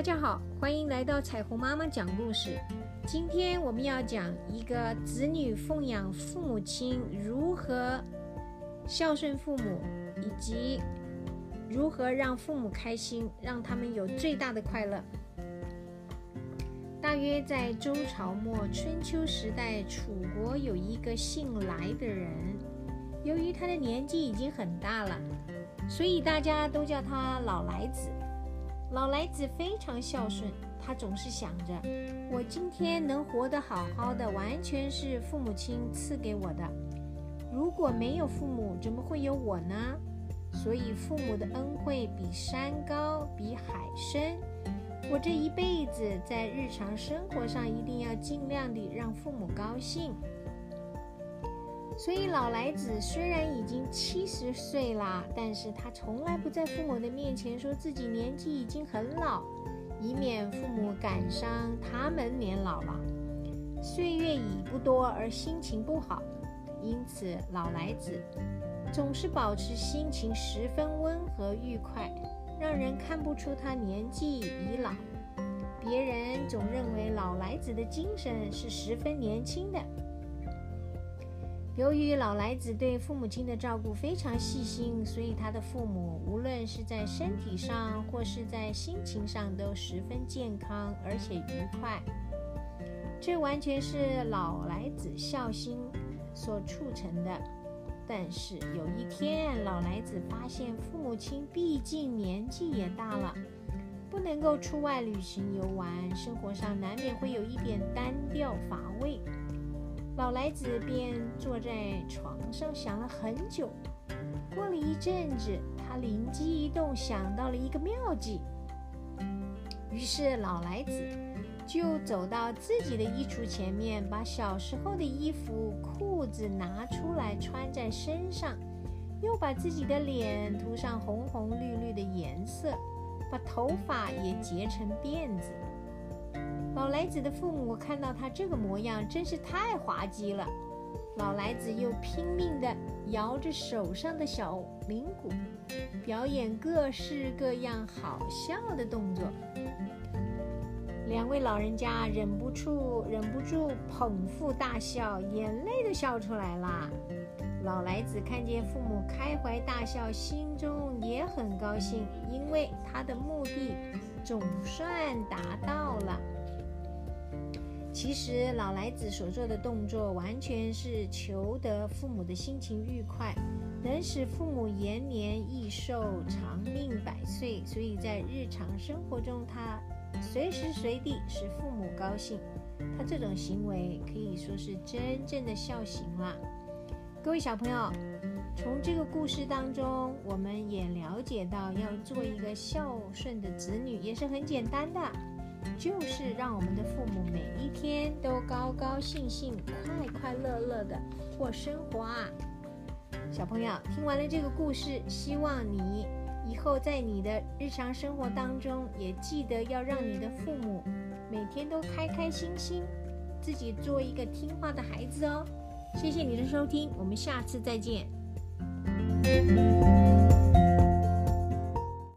大家好，欢迎来到彩虹妈妈讲故事。今天我们要讲一个子女奉养父母亲如何孝顺父母，以及如何让父母开心，让他们有最大的快乐。大约在周朝末春秋时代，楚国有一个姓来的人，由于他的年纪已经很大了，所以大家都叫他老来子。老来子非常孝顺，他总是想着：我今天能活得好好的，完全是父母亲赐给我的。如果没有父母，怎么会有我呢？所以父母的恩惠比山高，比海深。我这一辈子在日常生活上一定要尽量地让父母高兴。所以老来子虽然已经七十岁啦，但是他从来不在父母的面前说自己年纪已经很老，以免父母感伤他们年老了。岁月已不多，而心情不好，因此老来子总是保持心情十分温和愉快，让人看不出他年纪已老。别人总认为老来子的精神是十分年轻的。由于老来子对父母亲的照顾非常细心，所以他的父母无论是在身体上或是在心情上都十分健康而且愉快。这完全是老来子孝心所促成的。但是有一天，老来子发现父母亲毕竟年纪也大了，不能够出外旅行游玩，生活上难免会有一点单调乏味。老来子便坐在床上想了很久。过了一阵子，他灵机一动，想到了一个妙计。于是老来子就走到自己的衣橱前面，把小时候的衣服、裤子拿出来穿在身上，又把自己的脸涂上红红绿绿的颜色，把头发也结成辫子。老来子的父母看到他这个模样，真是太滑稽了。老来子又拼命地摇着手上的小铃鼓，表演各式各样好笑的动作。两位老人家忍不住忍不住捧腹大笑，眼泪都笑出来了。老来子看见父母开怀大笑，心中也很高兴，因为他的目的总算达到。其实老来子所做的动作，完全是求得父母的心情愉快，能使父母延年益寿、长命百岁。所以在日常生活中，他随时随地使父母高兴。他这种行为可以说是真正的孝行了。各位小朋友，从这个故事当中，我们也了解到，要做一个孝顺的子女，也是很简单的。就是让我们的父母每一天都高高兴兴、快快乐乐的过生活啊！小朋友听完了这个故事，希望你以后在你的日常生活当中也记得要让你的父母每天都开开心心，自己做一个听话的孩子哦。谢谢你的收听，我们下次再见。